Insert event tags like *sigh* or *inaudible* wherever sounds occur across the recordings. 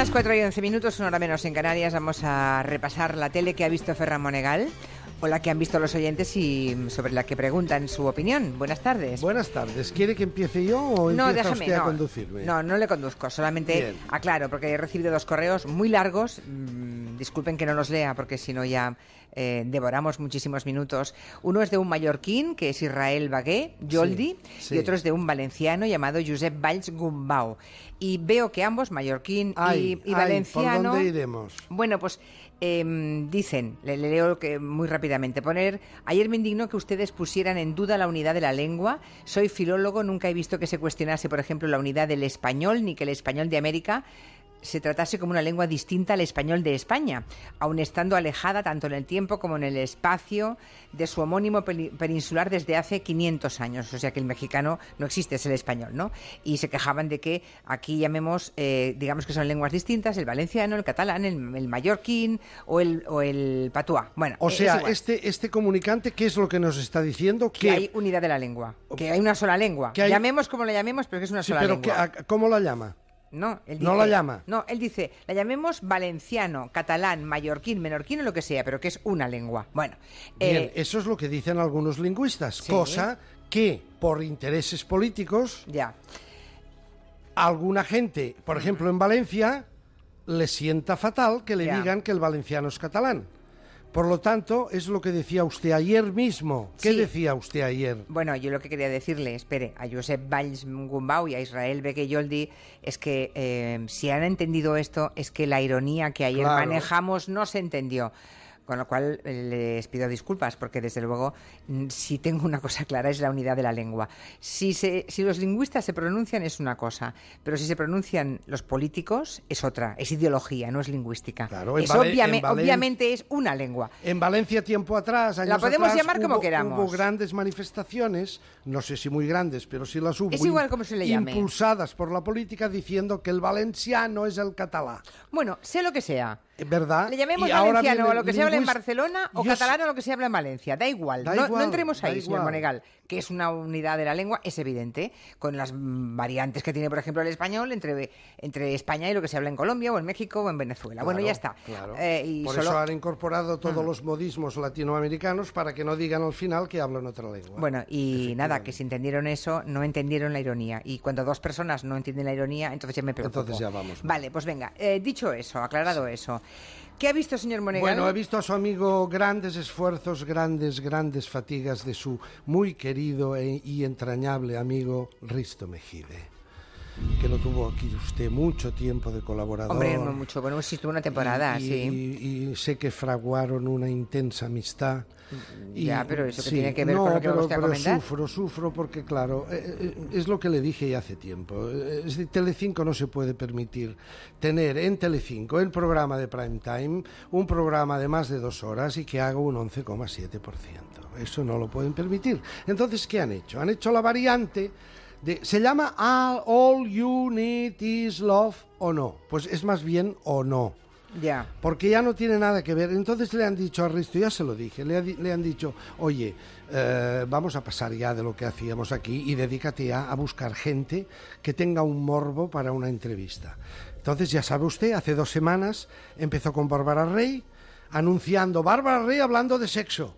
las 4 y 11 minutos, una hora menos en Canarias, vamos a repasar la tele que ha visto Ferran Monegal o la que han visto los oyentes y sobre la que preguntan su opinión. Buenas tardes. Buenas tardes. ¿Quiere que empiece yo o no, empieza déjame, usted no, a conducirme? No, no le conduzco, solamente Bien. aclaro, porque he recibido dos correos muy largos. mm, disculpen que no los lea, porque si no ya eh, devoramos muchísimos minutos. Uno es de un mallorquín, que es Israel Bagué, Yoldi, sí. y otro es de un valenciano llamado Josep Valls Gumbau. Y veo que ambos, mallorquín Ay, y, y ay, valenciano... ¿Por dónde iremos? Bueno, pues em, dicen, le, le leo que muy rápidamente, poner, ayer me indignó que ustedes pusieran en duda la unidad de la lengua. Soy filólogo, nunca he visto que se cuestionase, por ejemplo, la unidad del español, ni que el español de América se tratase como una lengua distinta al español de España, aun estando alejada tanto en el tiempo como en el espacio de su homónimo peninsular desde hace 500 años. O sea que el mexicano no existe, es el español, ¿no? Y se quejaban de que aquí llamemos, eh, digamos que son lenguas distintas, el valenciano, el catalán, el, el mallorquín o el, o el patuá. Bueno, O es sea, este, este comunicante, ¿qué es lo que nos está diciendo? que hay unidad de la lengua, que hay una sola lengua. Que hay- Llamemos como la llamemos, pero que es una Sí, sola pero lengua. que- a- ¿cómo la llama? No, él No dice- la llama. No, él dice, la llamemos valenciano, catalán, mallorquín, menorquín o lo que sea, pero que es una lengua. Bueno, Bien, eh, eso es lo que dicen algunos lingüistas, Sí. cosa que por intereses políticos ya. alguna gente, por ejemplo en Valencia, le sienta fatal que le Ya. digan que el valenciano es catalán. Por lo tanto, es lo que decía usted ayer mismo. ¿Qué Sí. decía usted ayer? Bueno, yo lo que quería decirle, espere, a Josep Valls Gumbau y a Israel Beque-Yoldi es que eh, si han entendido esto, es que la ironía que ayer Claro. manejamos no se entendió. Con lo cual eh, les pido disculpas, porque desde luego, mm, si tengo una cosa clara, es la unidad de la lengua. Si, se, si los lingüistas se pronuncian es una cosa, pero si se pronuncian los políticos es otra, es ideología, no es lingüística. Claro, es obviame- obviamente es una lengua. En Valencia, tiempo atrás, años La podemos atrás, llamar como hubo- queramos. Hubo grandes manifestaciones, no sé si muy grandes, pero sí las hubo. Es igual como se le llame. Impulsadas por la política diciendo que el valenciano es el catalán. Bueno, sé lo que sea. ¿Verdad? Le llamemos Y valenciano a lo que se habla en Barcelona o catalán a lo que se habla en Valencia. Da igual. Da no, igual, no entremos ahí, señor igual. Monegal. Que es una unidad de la lengua, es evidente, con las variantes que tiene, por ejemplo, el español entre, entre España y lo que se habla en Colombia o en México o en Venezuela. bueno, ya está. claro. Eh, y Por solo- eso han incorporado todos los modismos latinoamericanos para que no digan al final que hablan otra lengua. Bueno, y nada, que si entendieron eso, no entendieron la ironía. Y cuando dos personas no entienden la ironía, entonces ya me preocupo. Entonces ya vamos. Vale, pues venga. eh, dicho eso, aclarado eso. ¿Qué ha visto, señor Monegal? Bueno, he visto a su amigo grandes esfuerzos, grandes, grandes fatigas de su muy querido e- y entrañable amigo Risto Mejide, que lo tuvo aquí usted mucho tiempo de colaborador. Hombre, no mucho. Bueno, sí, estuvo una temporada, y, sí. y- y sé que fraguaron una intensa amistad. Y- Ya, pero ¿eso sí, tiene que ver no, con lo que pero, usted pero sufro, sufro porque, claro, eh, eh, es lo que le dije ya hace tiempo. Eh, Es de Telecinco no se puede permitir tener en Telecinco el programa de prime time, un programa de más de dos horas y que haga un 11,7%. Eso no lo pueden permitir. Entonces, ¿qué han hecho? Han hecho la variante de... ¿Se llama All, all You Need Is Love o no? Pues es más bien o no Ya. porque ya no tiene nada que ver. Entonces le han dicho a Risto, ya se lo dije, le, ha le han dicho, oye, eh, vamos a pasar ya de lo que hacíamos aquí y dedícate ya a buscar gente que tenga un morbo para una entrevista. Entonces, ya sabe usted, hace dos semanas empezó con Bárbara Rey, anunciando Bárbara Rey hablando de sexo.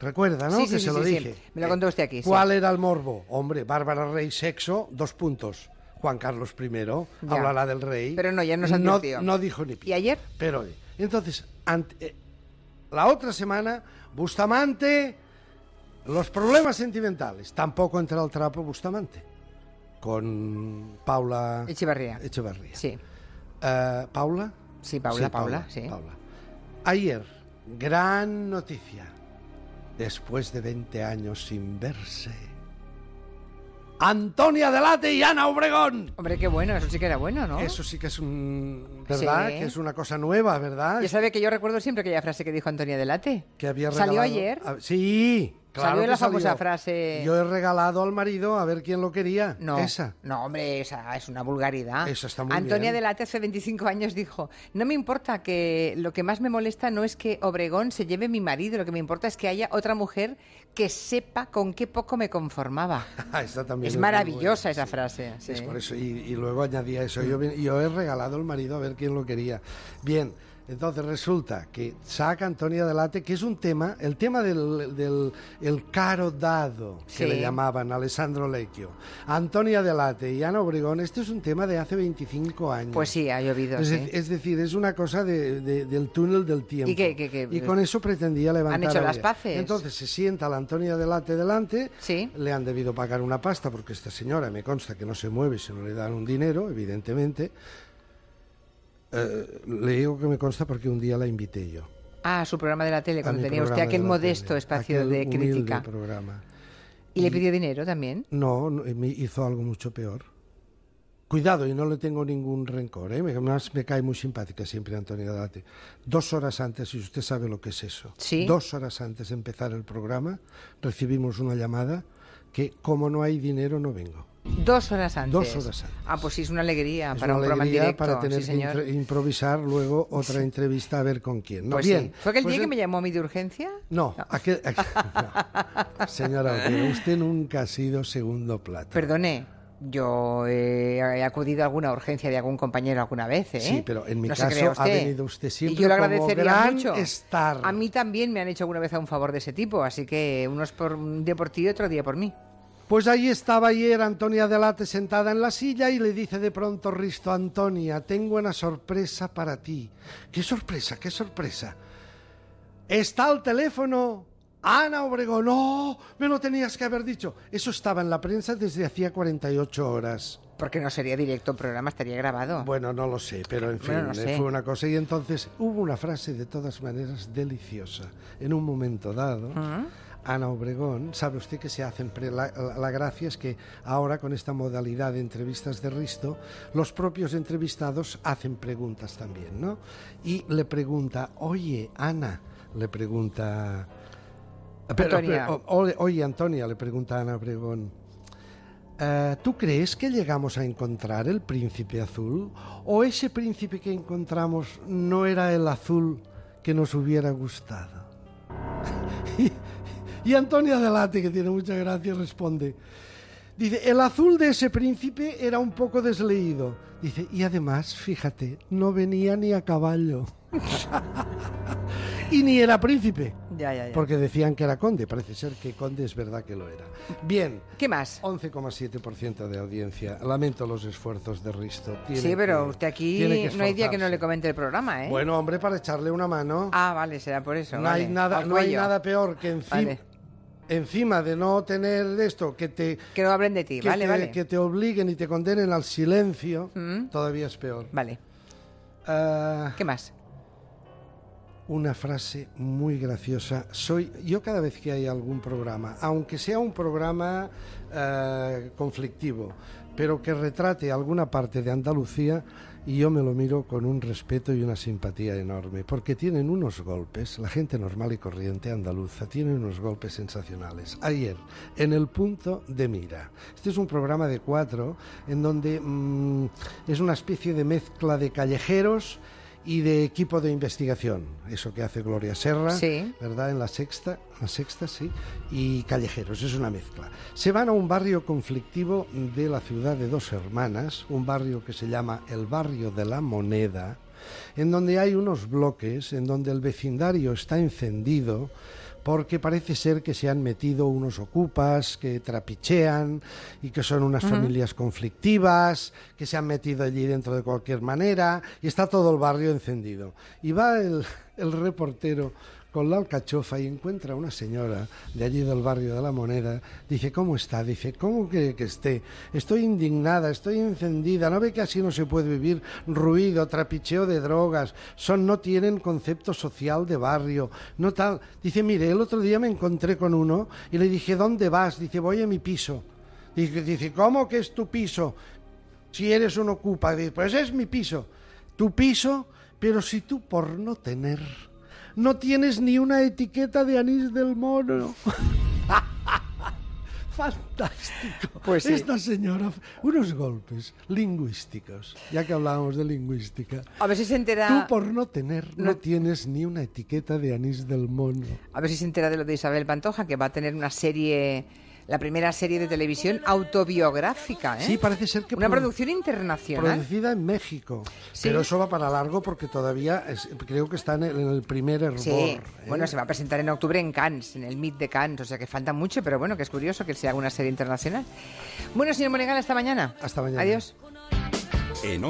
Recuerda, ¿no? Sí, que sí, se sí, lo dije. Me lo contó usted aquí, sí. ¿Cuál era el morbo? Hombre, Bárbara Rey, sexo, dos puntos. Juan Carlos I Ya. hablará del rey. Pero no, ya nos no, advirtió. no dijo ni pi. ¿Y ayer? Pero, oye, entonces, ante- eh, la otra semana, Bustamante, los problemas sentimentales. Tampoco entra al trapo Bustamante. Con Paula Echevarría. Echevarría. Sí. Eh, ¿Paula? Sí, Paula, Paula, sí. Paula. Ayer, gran noticia. Después de 20 años sin verse. Antonia Delate y Ana Obregón. Hombre, qué bueno, eso sí que era bueno, ¿no? Eso sí que es un... ¿Verdad? Sí. Que es una cosa nueva, ¿verdad? Ya sabe que yo recuerdo siempre aquella frase que dijo Antonia Delate. que había ¿Salió regalado- ayer? Ah, Sí, Salió que la famosa salió. frase. Yo he regalado al marido a ver quién lo quería. No, Esa. no, hombre, esa es una vulgaridad. Esa está muy Antonia bien. Delate hace 25 años dijo, no me importa que lo que más me molesta no es que Obregón se lleve mi marido, lo que me importa es que haya otra mujer que sepa con qué poco me conformaba. *laughs* Esta también es maravillosa buena, esa sí. frase. sí. Es por eso, y, y luego añadía eso. Yo, vi- yo he regalado al marido a ver quién lo quería. Bien, entonces resulta que saca Antonia Delate, que es un tema, el tema del, del el caro dado, que le llamaban Alessandro Lecchio. Antonia Delate y Ana Obregón, este es un tema de hace 25 años. Pues sí, ha llovido. Es, sí. de- es decir, es una cosa de- de- del túnel del tiempo. ¿Y qué- qué- qué? Y con eso pretendía levantar. hecho a las paces? Entonces se sienta la Antonia Delate delante. Sí. Le han debido pagar una pasta porque esta señora me consta que no se mueve si no le dan un dinero, evidentemente. Eh, le digo que me consta porque un día la invité yo. Ah, su programa de la tele, a cuando tenía usted aquel modesto tele, espacio aquel de crítica. programa. ¿Y le pidió dinero también? No, me hizo algo mucho peor. Cuidado, y no le tengo ningún rencor, ¿eh? Además me cae muy simpática siempre Antonia Delate. Dos horas antes, y usted sabe lo que es eso, Sí. dos horas antes de empezar el programa, recibimos una llamada que como no hay dinero no vengo. Dos horas antes. Dos horas antes. Ah, pues sí, es una alegría Es para una un programa en alegría directo. para tener sí, que señor. intre- improvisar luego otra entrevista a ver con quién. No, Pues bien. sí. ¿Fue aquel pues día que el- me llamó a mí de urgencia? No, aquel- *laughs* aquel- no. Señora usted nunca ha sido segundo plato. Perdone, yo he acudido a alguna urgencia de algún compañero alguna vez, ¿eh? Sí, pero en mi No caso ha venido usted siempre y yo como agradecería gran mucho. star. A mí también me han hecho alguna vez a un favor de ese tipo, así que uno es por, un día por ti y otro día por mí. Pues ahí estaba ayer Antonia Delate sentada en la silla y le dice de pronto Risto, Antonia, tengo una sorpresa para ti. ¿Qué sorpresa? ¿Qué sorpresa? Está al teléfono Ana Obregón. ¡No! Me lo tenías que haber dicho. Eso estaba en la prensa desde hacía 48 horas. Porque no sería directo el programa, estaría grabado. Bueno, no lo sé, pero en fin, Bueno, no eh, sé. fue una cosa. Y entonces hubo una frase de todas maneras deliciosa. En un momento dado, Ana Obregón, sabe usted que se hacen, la, la- gracia es que ahora con esta modalidad de entrevistas de Risto, los propios entrevistados hacen preguntas también, ¿no? Y le pregunta, oye, Ana, le pregunta... Pero- Antonia. pero, o- oye, Antonia, le pregunta Ana Obregón. Eh, ¿Tú crees que llegamos a encontrar el príncipe azul? ¿O ese príncipe que encontramos no era el azul que nos hubiera gustado? *laughs* y, Antonia Delate, que tiene mucha gracia, responde. Dice, el azul de ese príncipe era un poco desleído. Dice, y además, fíjate, no venía ni a caballo. *laughs* y ni era príncipe. Ya, ya, ya. Porque decían que era conde. Parece ser que conde es verdad que lo era. Bien. ¿Qué más? 11,7% de audiencia. Lamento los esfuerzos de Risto. Tiene sí, pero que- usted aquí no hay día que no le comente el programa, ¿eh? Bueno, hombre, para echarle una mano. Ah, vale, será por eso. no, vale. hay nada, no hay nada peor que encima, Vale. Encima de no tener esto, que te, Que no hablen de ti, que vale, te- vale. que te obliguen y te condenen al silencio, Mm. todavía es peor. Vale. Ah, ¿Qué más? una frase muy graciosa. Soy yo cada vez que hay algún programa, aunque sea un programa eh, conflictivo, pero que retrate alguna parte de Andalucía, y yo me lo miro con un respeto y una simpatía enorme, porque tienen unos golpes, la gente normal y corriente andaluza tiene unos golpes sensacionales. Ayer, en el punto de mira. Este es un programa de cuatro en donde mm, es una especie de mezcla de callejeros y de equipo de investigación, eso que hace Gloria Serra, Sí. ¿verdad? En la sexta, la sexta, sí, y callejeros, es una mezcla. Se van a un barrio conflictivo de la ciudad de Dos Hermanas, un barrio que se llama el barrio de la Moneda, en donde hay unos bloques, en donde el vecindario está encendido, porque parece ser que se han metido unos ocupas que trapichean y que son unas familias conflictivas, que se han metido allí dentro de cualquier manera y está todo el barrio encendido. Y va el, el reportero con la alcachofa y encuentra a una señora de allí del barrio de la Moneda. Dice, ¿cómo está? Dice, ¿cómo cree que esté? Estoy indignada, estoy encendida. ¿No ve que así no se puede vivir? Ruido, trapicheo de drogas. Son, no tienen concepto social de barrio. No tal. Dice, mire, el otro día me encontré con uno y le dije, ¿dónde vas? Dice, voy a mi piso. Dice, dice ¿cómo que es tu piso? Si eres un ocupa. Dice, pues es mi piso. Tu piso, pero si tú por no tener no tienes ni una etiqueta de anís del mono. *laughs* Fantástico. Pues sí. Esta señora, unos golpes lingüísticos, ya que hablábamos de lingüística. A ver si se entera. Tú por no tener, no, No- tienes ni una etiqueta de anís del mono. A ver si se entera de lo de Isabel Pantoja, que va a tener una serie, la primera serie de televisión autobiográfica, ¿eh? Sí, parece ser que Una produ- producción internacional. Producida en México. Sí. Pero eso va para largo porque todavía es- creo que está en el, en el primer hervor. Sí, ¿eh? bueno, se va a presentar en octubre en Cannes, en el Meet de Cannes, o sea que falta mucho, pero bueno, que es curioso que sea una serie internacional. Bueno, señor Monegal, hasta mañana. Hasta mañana. Adiós. En